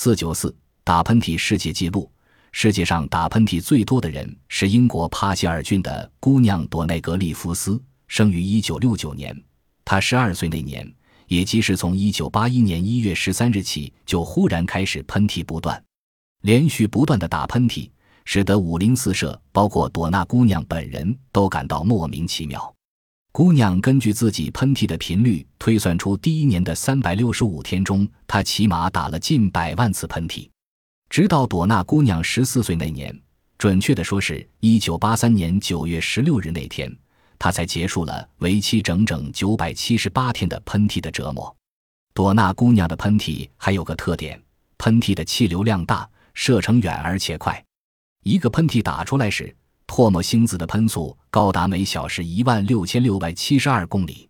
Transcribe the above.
四九四打喷嚏世界纪录。世界上打喷嚏最多的人是英国帕希尔郡的姑娘朵内格利夫斯，生于一九六九年。她十二岁那年，也即是从一九八一年一月十三日起，就忽然开始喷嚏不断，连续不断的打喷嚏，使得五邻四舍，包括朵娜姑娘本人都感到莫名其妙。姑娘根据自己喷嚏的频率推算出，第一年的三百六十五天中，她起码打了近百万次喷嚏。直到朵娜姑娘十四岁那年，准确的说是一九八三年九月十六日那天，她才结束了为期整整九百七十八天的喷嚏的折磨。朵娜姑娘的喷嚏还有个特点，喷嚏的气流量大，射程远而且快。一个喷嚏打出来时，唾沫星子的喷速高达每小时一万六千六百七十二公里。